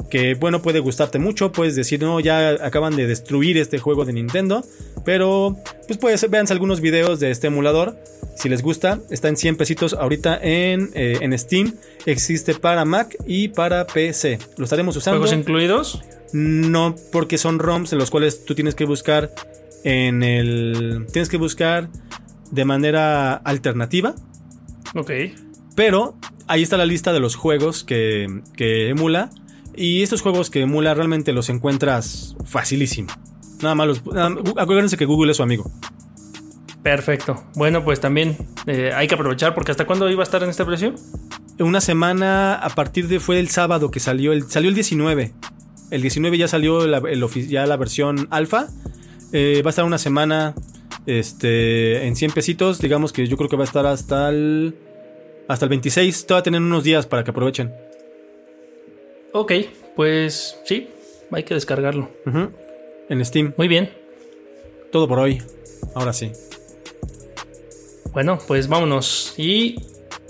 Que bueno, puede gustarte mucho. Puedes decir, no, ya acaban de destruir este juego de Nintendo. Pero, pues puedes, véanse algunos videos de este emulador. Si les gusta, está en 100 pesitos ahorita en, eh, en Steam. Existe para Mac y para PC. Lo estaremos usando. Juegos incluidos. No, porque son ROMs en los cuales tú tienes que buscar en el. Tienes que buscar de manera alternativa. Ok. Pero ahí está la lista de los juegos que, que emula. Y estos juegos que emula realmente los encuentras facilísimo. Nada más los. nada- acuérdense que Google es su amigo. Perfecto. Bueno, pues también eh, hay que aprovechar porque hasta cuándo iba a estar en este precio. Una semana a partir de. Fue el sábado que salió. El, salió el 19. El 19 ya salió la, el ofi- ya la versión alfa. Eh, va a estar una semana este, en 100 pesitos. Digamos que yo creo que va a estar hasta el. Hasta el 26. Todavía tienen unos días para que aprovechen. Ok, pues sí, hay que descargarlo. En Steam. Muy bien. Todo por hoy. Ahora sí. Bueno, pues vámonos. Y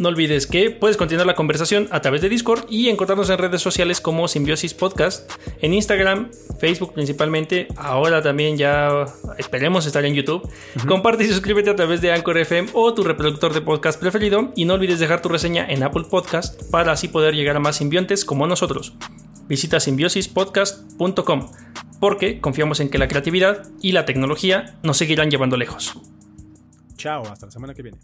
no olvides que puedes continuar la conversación a través de Discord y encontrarnos en redes sociales como Simbiosis Podcast, en Instagram, Facebook principalmente. Ahora también ya esperemos estar en YouTube. Comparte y suscríbete a través de Anchor FM o tu reproductor de podcast preferido. Y no olvides dejar tu reseña en Apple Podcast para así poder llegar a más simbiontes como nosotros. Visita simbiosispodcast.com porque confiamos en que la creatividad y la tecnología nos seguirán llevando lejos. Chao. Hasta la semana que viene.